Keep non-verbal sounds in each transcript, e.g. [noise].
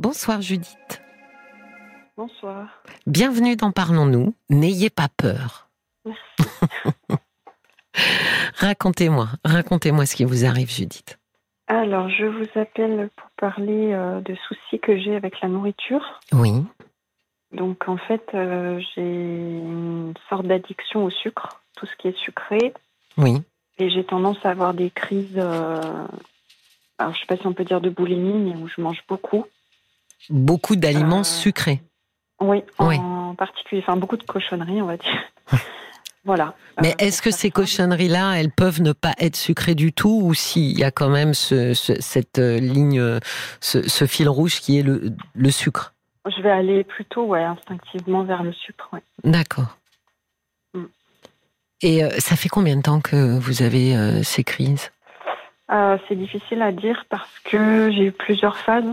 Bonsoir Judith. Bonsoir. Bienvenue dans Parlons-nous. N'ayez pas peur. [laughs] racontez-moi, racontez-moi ce qui vous arrive Judith. Alors, je vous appelle pour parler euh, de soucis que j'ai avec la nourriture. Oui. Donc, en fait, euh, j'ai une sorte d'addiction au sucre, tout ce qui est sucré. Oui. Et j'ai tendance à avoir des crises, euh, alors je sais pas si on peut dire de boulimie, mais où je mange beaucoup. Beaucoup d'aliments Euh, sucrés. Oui, Oui. en particulier, enfin beaucoup de cochonneries, on va dire. [laughs] voilà. Mais Euh, est-ce que ces cochonneries-là, elles peuvent ne pas être sucrées du tout ou s'il y a quand même ce, ce- cette euh, ligne, ce, ce fil rouge qui est le, le sucre? Je vais aller plutôt, ouais, instinctivement vers le sucre, ouais. D'accord. Mm. Et euh, ça fait combien de temps que vous avez ces crises? C'est difficile à dire parce que j'ai eu plusieurs phases.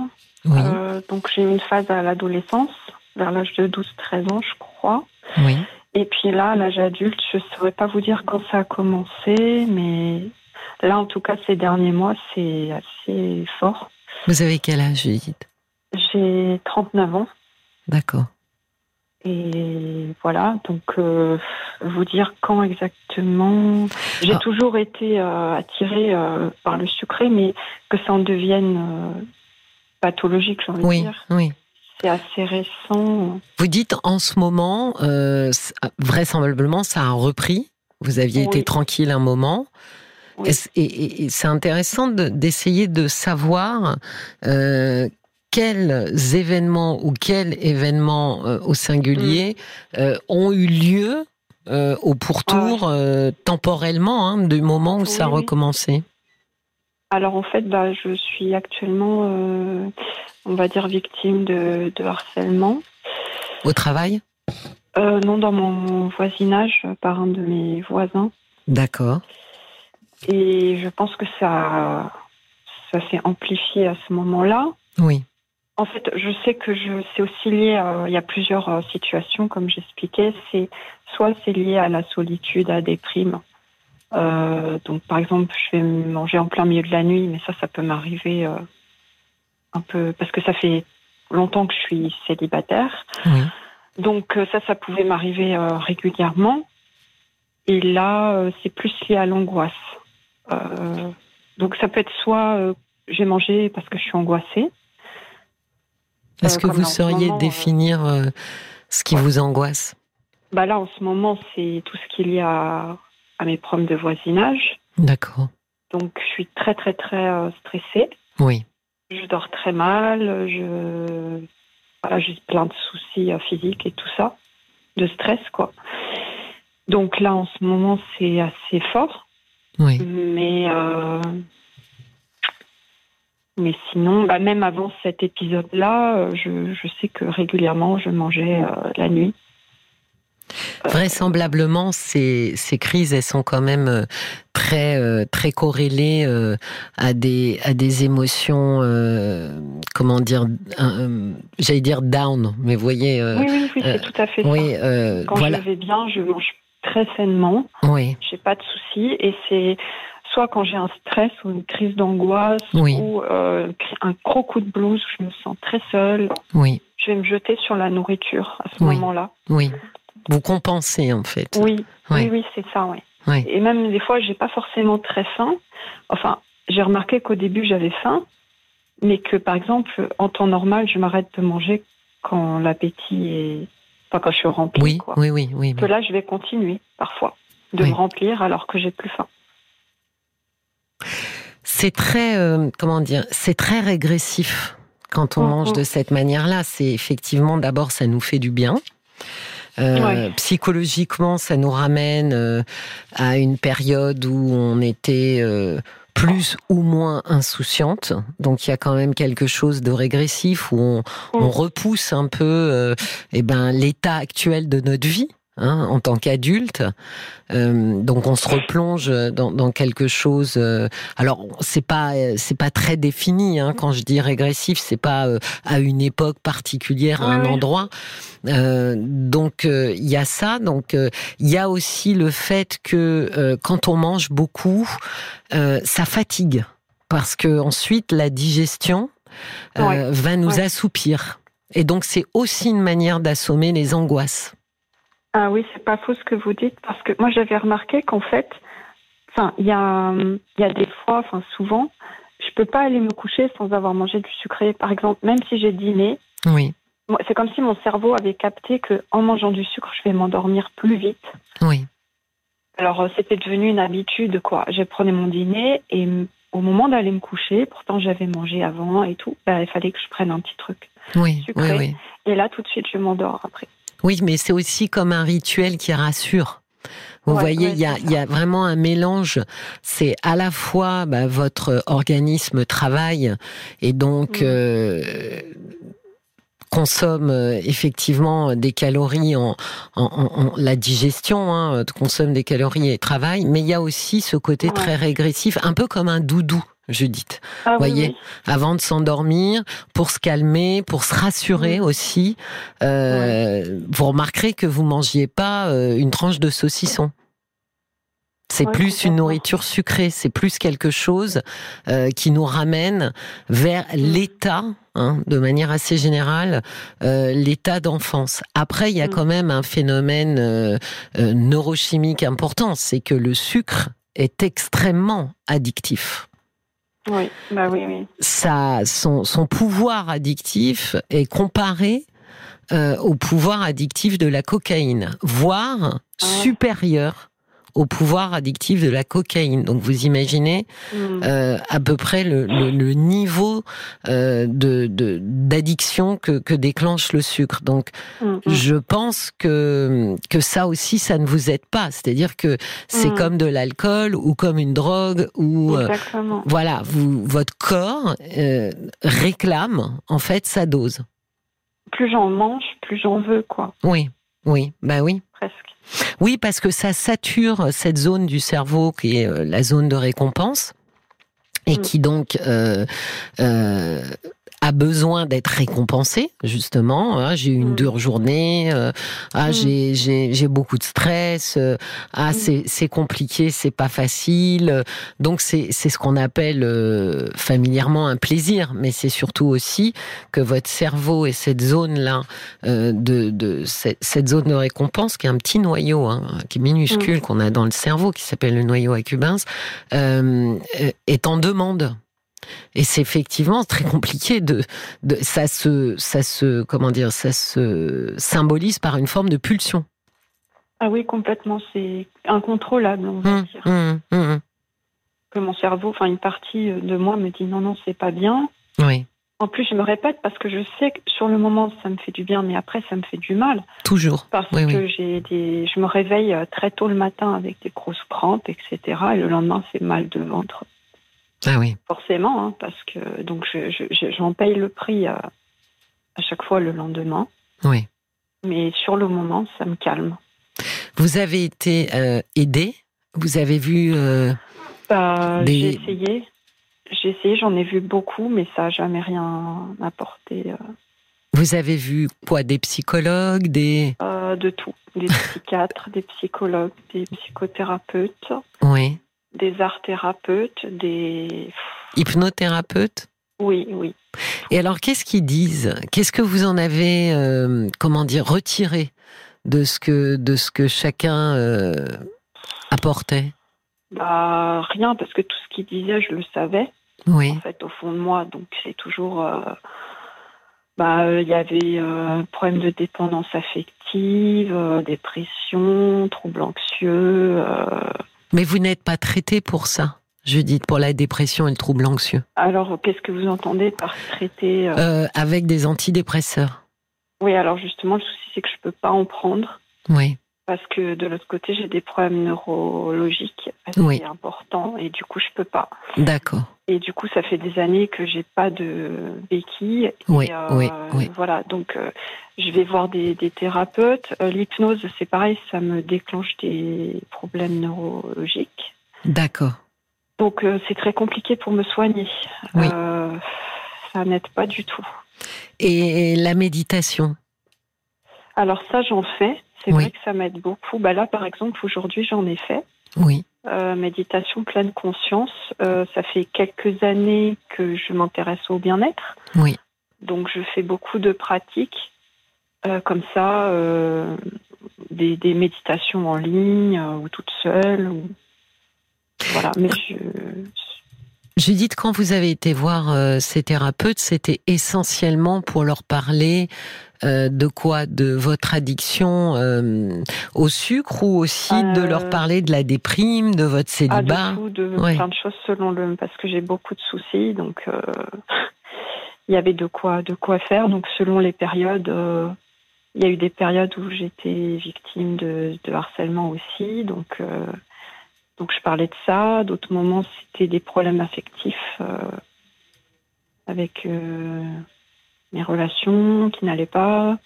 Oui, Euh, donc j'ai eu une phase à l'adolescence, vers l'âge de 12-13 ans, je crois. oui. Et puis là, à l'âge adulte, je ne saurais pas vous dire quand ça a commencé, mais là, en tout cas, ces derniers mois, c'est assez fort. Vous avez quel âge, Judith? J'ai 39 ans D'accord. et voilà, donc euh, vous dire quand exactement? J'ai Ah. toujours été euh, attirée euh, par le sucré, mais que ça en devienne pathologique, j'ai envie de Oui, dire. oui. C'est assez récent. Vous dites en ce moment, euh, vraisemblablement, ça a repris. Vous aviez été tranquille un moment. Oui. Et, et- et c'est intéressant de- d'essayer de, savoir euh, quels événements ou quels événements euh, au singulier Mm. euh, ont eu lieu au pourtour euh, temporellement hein, du moment où ça a recommencé? Alors en fait, bah, je suis actuellement, euh, on va dire, victime de, de harcèlement. Au travail? Euh, non, dans mon voisinage, euh, par un de mes voisins. D'accord. Et je pense que ça, ça s'est amplifié à ce moment-là. Oui. En fait, je sais que je, c'est aussi lié, à, il y a plusieurs situations, comme j'expliquais. C'est soit c'est lié à la solitude, à la déprime. Euh, donc, par exemple, je vais manger en plein milieu de la nuit, mais ça, ça peut m'arriver euh, un peu parce que ça fait longtemps que je suis célibataire. Oui. Donc, euh, ça, ça pouvait m'arriver euh, régulièrement. Et là, euh, c'est plus lié à l'angoisse. Euh, donc, ça peut être soit euh, j'ai mangé parce que je suis angoissée. Est-ce que vous sauriez moment, définir euh, ce qui vous angoisse? Bah là, en ce moment, c'est tout ce qu'il y a à mes problèmes de voisinage. D'accord. Donc, je suis très, très, très euh, stressée. Oui. Je dors très mal. Je... Voilà, j'ai plein de soucis euh, physiques et tout ça. De stress, quoi. Donc là, en ce moment, c'est assez fort. Oui. Mais... euh, Mais sinon, bah, même avant cet épisode-là, je, je sais que régulièrement, je mangeais la nuit. Vraisemblablement, ces, ces crises, elles sont quand même euh, très euh, très corrélées euh, à des à des émotions, euh, comment dire, j'allais dire down, mais vous voyez, euh, oui, oui, oui, euh, c'est tout à fait oui, ça. Quand voilà, je vais bien, je mange très sainement. oui, J'ai pas de soucis. Et c'est soit quand j'ai un stress ou une crise d'angoisse Oui. ou euh, un gros coup de blues, je me sens très seule. oui, Je vais me jeter sur la nourriture à ce Oui. moment-là. oui. Vous compensez en fait. Oui, Ouais. oui, oui, c'est ça, oui. Ouais. Et même des fois, j'ai pas forcément très faim. Enfin, j'ai remarqué qu'au début, j'avais faim, mais que par exemple, en temps normal, je m'arrête de manger quand l'appétit est. Enfin, quand je suis remplie. Oui, quoi. oui, oui, oui. Que là, je vais continuer parfois de Oui. me remplir alors que j'ai plus faim. C'est très, euh, comment dire, c'est très régressif quand on Mhm. mange de cette manière-là. C'est effectivement, d'abord, ça nous fait du bien. Euh, Ouais. Psychologiquement, ça nous ramène euh, à une période où on était euh, plus ou moins insouciante. Donc il y a quand même quelque chose de régressif où on, on Mhm. repousse un peu eh ben, l'état actuel de notre vie. Hein, en tant qu'adulte, Euh, donc on se replonge dans, dans quelque chose. euh, alors c'est pas c'est pas très défini hein, quand je dis régressif, c'est pas euh, à une époque particulière, à un oui. endroit. Euh, donc euh, il y a ça. Donc euh, il y a aussi le fait que euh, quand on mange beaucoup, euh, ça fatigue parce que ensuite la digestion va nous assoupir. Et donc c'est aussi une manière d'assommer les angoisses. Ah oui, c'est pas faux ce que vous dites, parce que moi j'avais remarqué qu'en fait, enfin, il y a, y a des fois, enfin souvent, je peux pas aller me coucher sans avoir mangé du sucré. Par exemple, même si j'ai dîné, oui. c'est comme si mon cerveau avait capté que en mangeant du sucre, je vais m'endormir plus vite. Oui. Alors euh, c'était devenu une habitude, quoi. Je prenais mon dîner et au moment d'aller me coucher, pourtant j'avais mangé avant et tout, bah, il fallait que je prenne un petit truc oui, sucré. Oui, oui. Et là, tout de suite, je m'endors après. Oui, mais c'est aussi comme un rituel qui rassure. Vous voyez, il y, a, y, a, vraiment un mélange. C'est à la fois bah, votre organisme travaille et donc mm. euh, consomme euh, effectivement des calories en, en, en la digestion, hein, consomme des calories et travaille, mais il y a aussi ce côté très régressif, un peu comme un doudou. Judith. Ah, voyez, avant de s'endormir, pour se calmer, pour se rassurer aussi. Euh, Vous remarquerez que vous mangiez pas euh, une tranche de saucisson. C'est plus une nourriture sucrée, c'est plus quelque chose euh, qui nous ramène vers mm. l'état, hein, de manière assez générale, euh, l'état d'enfance. Après, il y a mm. quand même un phénomène euh, neurochimique important, c'est que le sucre est extrêmement addictif. Oui, bah oui, oui. Ça, son, son pouvoir addictif est comparé euh, au pouvoir addictif de la cocaïne, voire ah supérieur au pouvoir addictif de la cocaïne. Donc vous imaginez mm. euh, à peu près le, le, le niveau euh, de d'addiction que, que déclenche le sucre. Donc mm. je pense que que ça aussi ça ne vous aide pas. C'est-à-dire que c'est mm. comme de l'alcool ou comme une drogue ou euh, voilà vous votre corps réclame en fait sa dose. Plus j'en mange, plus j'en veux quoi. Oui, oui, bah oui. Presque. Oui, parce que ça sature cette zone du cerveau qui est euh, la zone de récompense et mm. qui donc euh, euh, a besoin d'être récompensé justement. Ah, j'ai eu une mm. dure journée. Euh, ah, mm. j'ai j'ai beaucoup de stress. Euh, ah, mm. c'est compliqué, c'est pas facile. Donc c'est c'est ce qu'on appelle euh, familièrement un plaisir, mais c'est surtout aussi que votre cerveau et cette zone là de de cette, cette, zone de récompense qui est un petit noyau, hein, qui est minuscule qu'on a dans le cerveau, qui s'appelle le noyau accumbens, est en demande. Et c'est effectivement très compliqué de, de, ça se, ça se, comment dire, ça se symbolise par une forme de pulsion. Ah oui, complètement. C'est incontrôlable, on va mmh, dire. Mmh, mmh. Que mon cerveau, enfin une partie de moi me dit non, non, c'est pas bien. Oui. En plus, je me répète parce que je sais que sur le moment, ça me fait du bien, mais après, ça me fait du mal. Toujours. Parce que j'ai des, je me réveille très tôt le matin avec des grosses crampes, etc. Et le lendemain, c'est mal de ventre. Ah oui. Forcément, hein, parce que donc j'en paye le prix à, à, chaque fois le lendemain. Oui. Mais sur le moment, ça me calme. Vous avez été euh, aidée Vous avez vu euh, bah, J'ai essayé. J'ai essayé, j'en ai vu beaucoup, mais ça n'a jamais rien apporté. Euh. Vous avez vu quoi? Des psychologues des... De tout. Des psychiatres, des psychologues, des psychothérapeutes. Oui des art thérapeutes, des hypnothérapeutes? Oui, oui. Et alors, qu'est-ce qu'ils disent? Qu'est-ce que vous en avez, euh, comment dire, retiré de ce que de ce que chacun euh, apportait? Bah rien, parce que tout ce qu'ils disaient, je le savais. Oui. En fait, au fond de moi, donc c'est toujours. Euh, bah, il y avait un problème de dépendance affective, dépression, troubles anxieux. Mais vous n'êtes pas traité pour ça Judith, pour la dépression et le trouble anxieux. Alors, qu'est-ce que vous entendez par traité euh? Euh, Avec des antidépresseurs. Oui, alors justement, le souci, c'est que je ne peux pas en prendre. Oui. Parce que de l'autre côté, j'ai des problèmes neurologiques assez importants et du coup, je peux pas. D'accord. Et du coup, ça fait des années que j'ai pas de béquille. Oui, euh, oui, oui. Voilà, donc je vais voir des, des thérapeutes. L'hypnose, c'est pareil, ça me déclenche des problèmes neurologiques. D'accord. Donc c'est très compliqué pour me soigner. Oui. ça n'aide pas du tout. Et la méditation? Alors ça, j'en fais. C'est vrai que ça m'aide beaucoup. Bah là, par exemple, aujourd'hui, j'en ai fait. Oui. Euh, méditation pleine conscience. Euh, ça fait quelques années que je m'intéresse au bien-être. Oui. Donc je fais beaucoup de pratiques euh, comme ça, des, des, méditations en ligne ou toute seule. Ou... Voilà, mais je, Judith, quand vous avez été voir ces thérapeutes, c'était essentiellement pour leur parler euh, de quoi De votre addiction euh, au sucre ou aussi de leur parler de la déprime, de votre célibat ah, de plein de choses selon le... Parce que j'ai beaucoup de soucis, donc [laughs] il y avait de quoi, de quoi faire. Donc selon les périodes, il y a eu des périodes où j'étais victime de, de, harcèlement aussi, donc donc je parlais de ça. D'autres moments, c'était des problèmes affectifs euh, avec euh, mes relations qui n'allaient pas.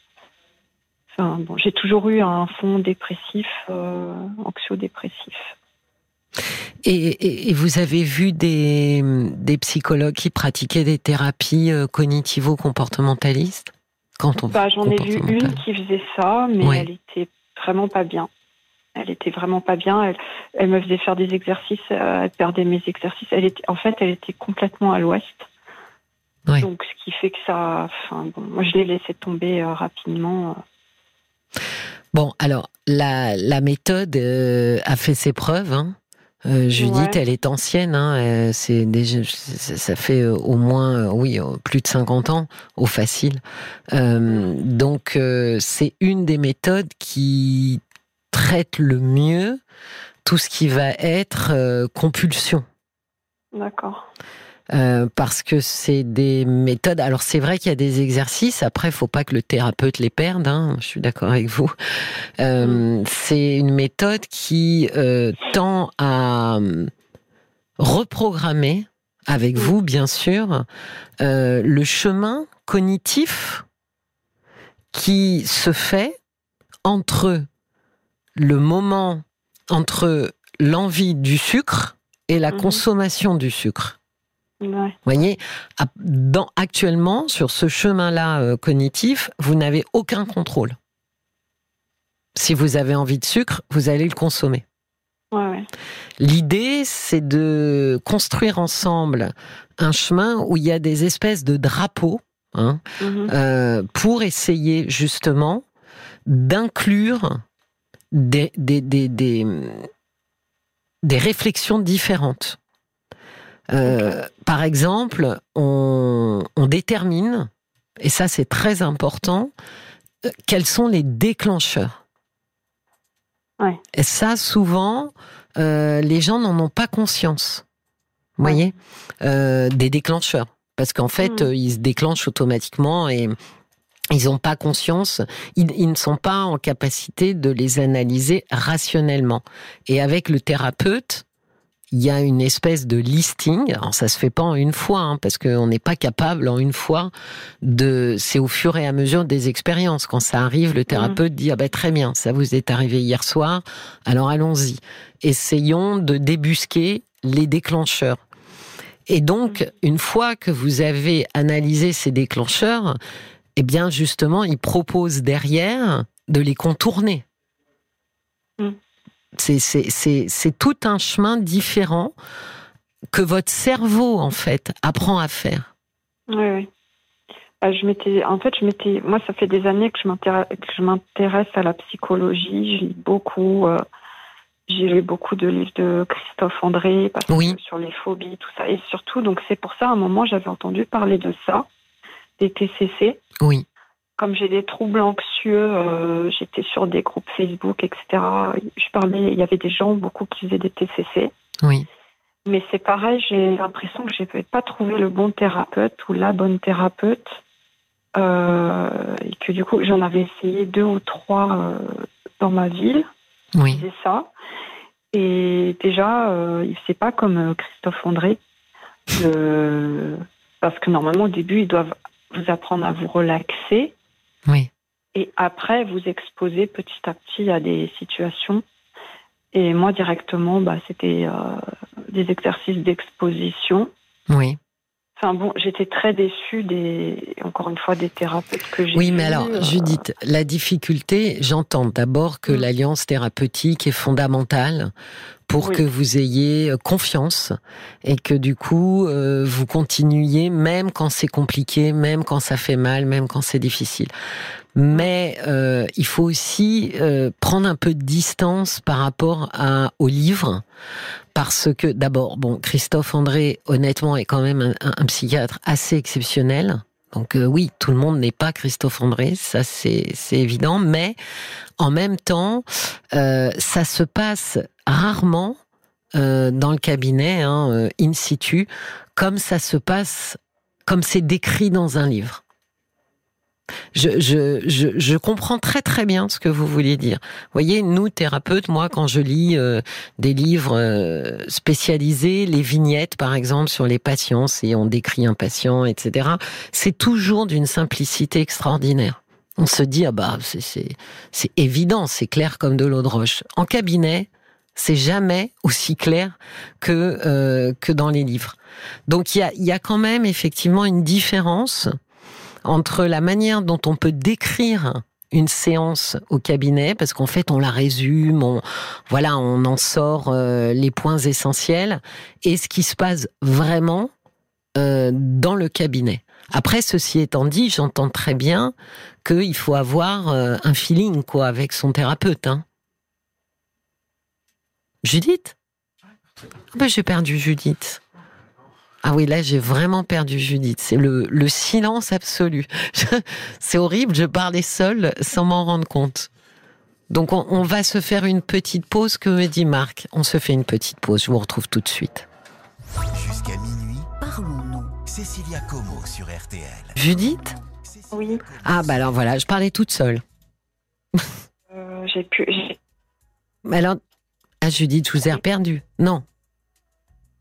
Enfin, bon, j'ai toujours eu un fond dépressif, euh, anxio-dépressif. Et, et, vous avez vu des, des, psychologues qui pratiquaient des thérapies cognitivo-comportementalistes? Quand on bah, J'en ai vu une qui faisait ça, mais elle était vraiment pas bien. Elle était vraiment pas bien. Elle, elle me faisait faire des exercices. Euh, elle perdait mes exercices. Elle était, en fait, elle était complètement à l'ouest. Donc, ce qui fait que ça. Enfin, bon, moi, je l'ai laissé tomber euh, rapidement. Euh. Bon, alors, la, la méthode a fait ses preuves. Hein. Judith, elle est ancienne, hein, c'est déjà, ça fait au moins, oui, plus de 50 ans, au facile. donc, c'est une des méthodes qui traite le mieux tout ce qui va être euh, compulsion. D'accord. Euh, parce que c'est des méthodes. Alors c'est vrai qu'il y a des exercices. Après, il faut pas que le thérapeute les perde. Hein, je suis d'accord avec vous. Euh, mm. C'est une méthode qui tend à reprogrammer, avec mm. vous bien sûr, le chemin cognitif qui se fait entre le moment entre l'envie du sucre et la mhm. consommation du sucre. Vous voyez, dans, actuellement, sur ce chemin-là euh, cognitif, vous n'avez aucun contrôle. Si vous avez envie de sucre, vous allez le consommer. L'idée, c'est de construire ensemble un chemin où il y a des espèces de drapeaux hein, mhm. euh, pour essayer justement d'inclure des, des, des, des, réflexions différentes. Euh, par exemple, on, on, détermine, et ça c'est très important, euh, quels sont les déclencheurs. Ouais. Et ça, souvent, euh, les gens n'en ont pas conscience. Vous voyez Des déclencheurs. Parce qu'en fait, mmh. ils se déclenchent automatiquement et ils n'ont pas conscience, ils, ne sont pas en capacité de les analyser rationnellement. Et avec le thérapeute, il y a une espèce de listing. Alors ça se fait pas en une fois, hein, parce qu'on n'est pas capable en une fois de. C'est au fur et à mesure des expériences. Quand ça arrive, le thérapeute dit ah ben très bien, ça vous est arrivé hier soir. Alors allons-y. Essayons de débusquer les déclencheurs. Et donc, une fois que vous avez analysé ces déclencheurs, eh bien justement, il propose derrière de les contourner. Mm. C'est tout un chemin différent que votre cerveau, en fait, apprend à faire. Oui, oui. Bah, je m'étais, en fait, je m'étais, moi, ça fait des années que je m'intéresse à la psychologie. Je lis beaucoup. Euh, j'ai lu beaucoup de livres de Christophe André sur les phobies, tout ça. Et surtout, donc c'est pour ça, à un moment, j'avais entendu parler de ça des TCC. Oui. Comme j'ai des troubles anxieux, euh, j'étais sur des groupes Facebook, etc. Je parlais, il y avait des gens beaucoup qui faisaient des TCC. Oui. Mais c'est pareil, j'ai l'impression que je n'ai pas trouvé le bon thérapeute ou la bonne thérapeute. Euh, et que du coup, j'en avais essayé deux ou trois euh, dans ma ville. Oui. C'est ça. Et déjà, euh, c'est pas comme Christophe André. parce que normalement, au début, ils doivent vous apprendre à vous relaxer. Oui. Et après, vous exposer petit à petit à des situations. Et moi, directement, bah, c'était euh, des exercices d'exposition. Oui. Enfin bon, j'étais très déçue des, encore une fois, des thérapeutes que j'ai. Oui, mais alors, euh, Judith, la difficulté, j'entends d'abord que mm. l'alliance thérapeutique est fondamentale pour que vous ayez confiance et que du coup vous continuiez même quand c'est compliqué, même quand ça fait mal, même quand c'est difficile. Mais euh, il faut aussi euh, prendre un peu de distance par rapport à, au livre, parce que d'abord, bon, Christophe André, honnêtement, est quand même un, psychiatre assez exceptionnel. Donc euh, oui, tout le monde n'est pas Christophe André, ça c'est évident, mais en même temps, ça se passe rarement dans le cabinet, hein, in situ, comme ça se passe, comme c'est décrit dans un livre. Je, comprends très très bien ce que vous voulez dire. Vous voyez, nous thérapeutes, moi quand je lis euh, des livres euh, spécialisés, les vignettes par exemple sur les patients, si on décrit un patient, etc., c'est toujours d'une simplicité extraordinaire. On se dit ah bah c'est c'est évident, c'est clair comme de l'eau de roche. En cabinet, c'est jamais aussi clair que euh, que dans les livres. Donc il y a, y a quand même effectivement une différence entre la manière dont on peut décrire une séance au cabinet parce qu'en fait on la résume, on voilà, on en sort euh, les points essentiels et ce qui se passe vraiment euh, dans le cabinet. Après, ceci étant dit, j'entends très bien qu'il faut avoir euh, un feeling quoi avec son thérapeute. Hein. Judith? Ah ben, J'ai perdu Judith. Ah oui, là, j'ai vraiment perdu Judith. C'est le, le silence absolu. [laughs] C'est horrible, je parlais seule sans m'en rendre compte. Donc, on, on, va se faire une petite pause, que me dit Marc. On se fait une petite pause, je vous retrouve tout de suite. Jusqu'à minuit, parlons-nous. Cécilia Como sur RTL. Judith Oui. Ah, bah alors voilà, je parlais toute seule. Euh, j'ai pu. Alors, ah, Judith, je vous ai perdu. Non.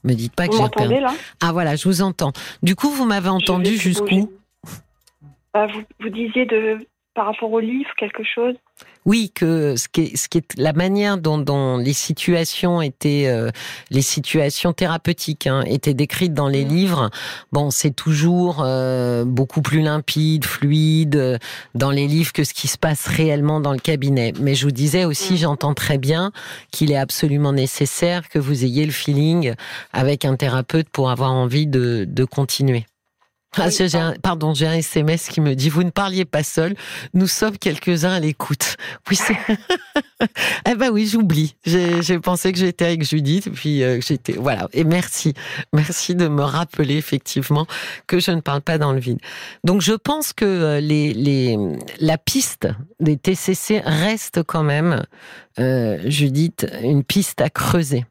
Me dites pas que j'ai perdu. là Ah voilà, je vous entends. Du coup, vous m'avez entendu jusqu'où bah, vous, vous disiez de par rapport au livre quelque chose? Oui, que ce qui est, ce qui est la manière dont, dont les situations étaient, euh, les situations thérapeutiques hein, étaient décrites dans les mmh. livres. Bon, c'est toujours euh, beaucoup plus limpide, fluide euh, dans les livres que ce qui se passe réellement dans le cabinet. Mais je vous disais aussi, mmh. j'entends très bien qu'il est absolument nécessaire que vous ayez le feeling avec un thérapeute pour avoir envie de, de continuer. Ah, j'ai un, pardon, j'ai un SMS qui me dit vous ne parliez pas seul, nous sommes quelques-uns à l'écoute. Oui, c'est. [laughs] eh ben oui, j'oublie. J'ai pensé que j'étais avec Judith, puis euh, j'étais voilà. Et merci, merci de me rappeler effectivement que je ne parle pas dans le vide. Donc je pense que euh, les, les la piste des TCC reste quand même, euh, Judith, une piste à creuser.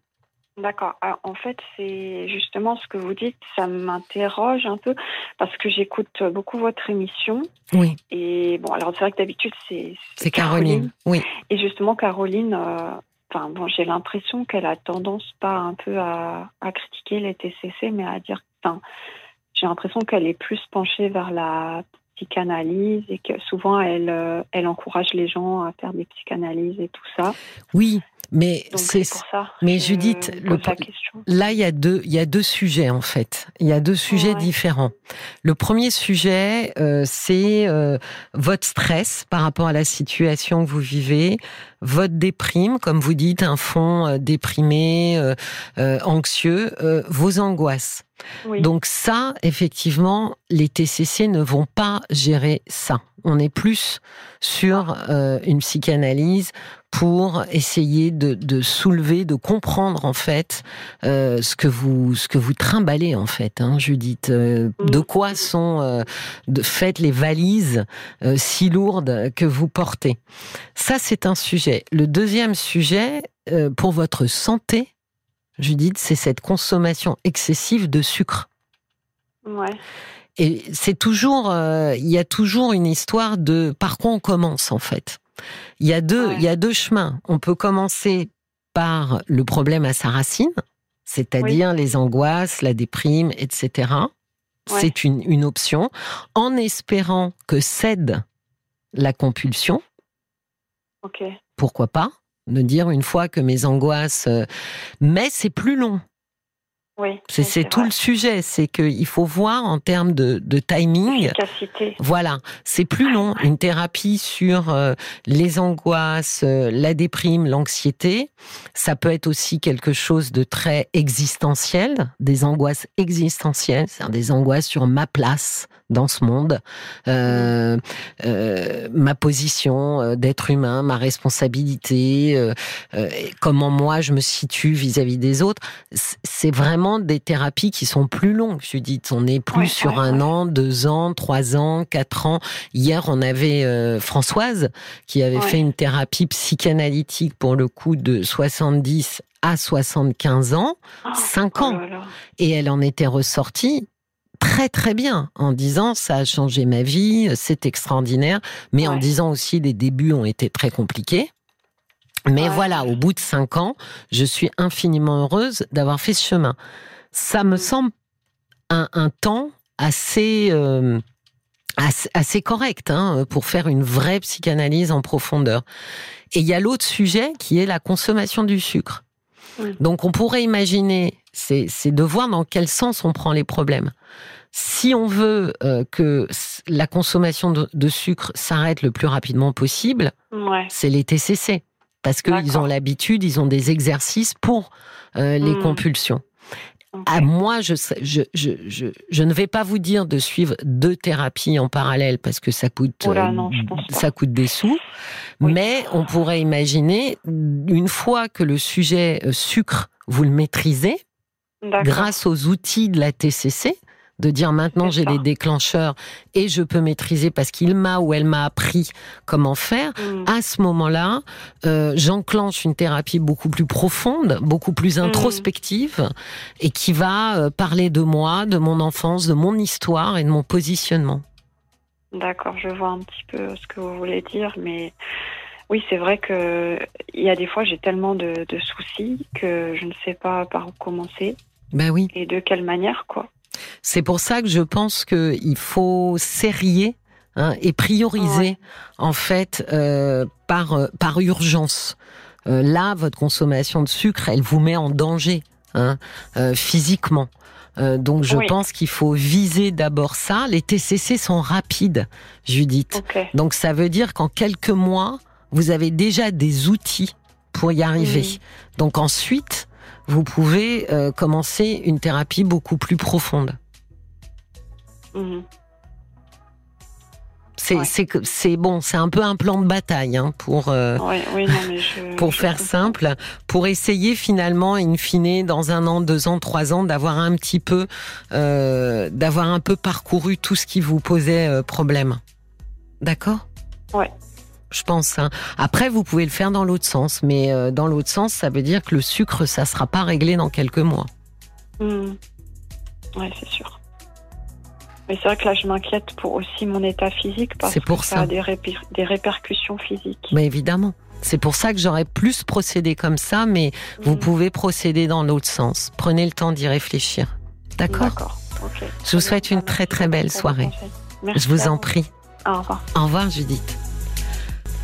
D'accord. En fait, c'est justement ce que vous dites, ça m'interroge un peu parce que j'écoute beaucoup votre émission. Oui. Et bon, alors c'est vrai que d'habitude c'est. C'est Caroline. Oui. Et justement, Caroline, euh, bon, j'ai l'impression qu'elle a tendance pas un peu à, à critiquer les TCC, mais à dire, j'ai l'impression qu'elle est plus penchée vers la psychanalyse et que souvent elle, euh, elle encourage les gens à faire des psychanalyses et tout ça. Oui, mais c'est mais Judith, là il y a deux il y a deux sujets en fait. Il y a deux sujets différents. Le premier sujet euh, c'est euh, votre stress par rapport à la situation que vous vivez, votre déprime comme vous dites un fond euh, déprimé, anxieux, vos angoisses. Donc ça, effectivement, les TCC ne vont pas gérer ça. On est plus sur ah. une psychanalyse pour essayer de, soulever, de comprendre en fait euh, ce que vous ce que vous trimballez en fait, hein, Judith. Euh, mm. de quoi sont euh, de, faites les valises si lourdes que vous portez. Ça c'est un sujet. Le deuxième sujet pour votre santé, Judith, c'est cette consommation excessive de sucre. Ouais. Et c'est toujours, il y a toujours une histoire de par quoi on commence en fait. Il y a deux, il y a deux chemins. On peut commencer par le problème à sa racine, c'est-à-dire les angoisses, la déprime, etc. C'est une, une option, en espérant que cède la compulsion. Pourquoi pas De dire une fois que mes angoisses, euh, mais c'est plus long. c'est tout le sujet, c'est qu'il faut voir en termes de, de timing. Voilà, c'est plus long. Une thérapie sur euh, les angoisses, euh, la déprime, l'anxiété, ça peut être aussi quelque chose de très existentiel, des angoisses existentielles, c'est-à-dire des angoisses sur ma place dans ce monde, euh, euh, ma position euh, d'être humain, ma responsabilité, euh, euh, comment moi je me situe vis-à-vis des autres. C'est vraiment des thérapies qui sont plus longues, Judith. On n'est plus sur un an, deux ans, trois ans, quatre ans. Hier, on avait Françoise qui avait fait une thérapie psychanalytique pour le coup de 70 à 75 ans, 5 ans. Et elle en était ressortie très très bien en disant ça a changé ma vie, c'est extraordinaire, mais en disant aussi les débuts ont été très compliqués. Mais voilà, au bout de cinq ans, je suis infiniment heureuse d'avoir fait ce chemin. Ça me mm. semble un, temps assez, euh, assez, correct hein, pour faire une vraie psychanalyse en profondeur. Et il y a l'autre sujet qui est la consommation du sucre. Donc on pourrait imaginer, c'est de voir dans quel sens on prend les problèmes. Si on veut euh, que la consommation de, sucre s'arrête le plus rapidement possible, c'est les TCC. Parce qu'ils ont l'habitude, ils ont des exercices pour euh, les hmm. compulsions. À moi, je, je, je, je, ne vais pas vous dire de suivre deux thérapies en parallèle parce que ça coûte, euh, ça coûte des sous. Mais on pourrait imaginer, une fois que le sujet sucre, vous le maîtrisez, grâce aux outils de la TCC, de dire maintenant j'ai les déclencheurs et je peux maîtriser parce qu'il m'a ou elle m'a appris comment faire, mm. à ce moment-là, euh, j'enclenche une thérapie beaucoup plus profonde, beaucoup plus mm. introspective et qui va euh, parler de moi, de mon enfance, de mon histoire et de mon positionnement. D'accord, je vois un petit peu ce que vous voulez dire, mais oui, c'est vrai que il y a des fois j'ai tellement de, de, soucis que je ne sais pas par où commencer. Ben oui. Et de quelle manière, quoi? C'est pour ça que je pense qu'il faut serrer hein, et prioriser en fait euh, par euh, par urgence. Euh, là, votre consommation de sucre, elle vous met en danger hein, physiquement. donc je pense qu'il faut viser d'abord ça. Les TCC sont rapides, Judith. Donc ça veut dire qu'en quelques mois, vous avez déjà des outils pour y arriver. Donc ensuite, vous pouvez euh, commencer une thérapie beaucoup plus profonde. Mhm. C'est bon, c'est un peu un plan de bataille hein, pour euh, [laughs] pour faire simple, pour essayer finalement, in fine, dans un an, deux ans, trois ans, d'avoir un petit peu, euh, d'avoir un peu parcouru tout ce qui vous posait problème. D'accord? Ouais je pense. Hein. Après, vous pouvez le faire dans l'autre sens, mais euh, dans l'autre sens, ça veut dire que le sucre, ça sera pas réglé dans quelques mois. Mmh. Oui, c'est sûr. Mais c'est vrai que là, je m'inquiète pour aussi mon état physique parce pour que ça, a des, des, répercussions physiques. Mais évidemment. C'est pour ça que j'aurais plus procédé comme ça, mais vous mmh. pouvez procéder dans l'autre sens. Prenez le temps d'y réfléchir. D'accord? D'accord. Je vous souhaite une très très belle soirée. Merci je vous en prie. Au revoir. Au revoir, Judith.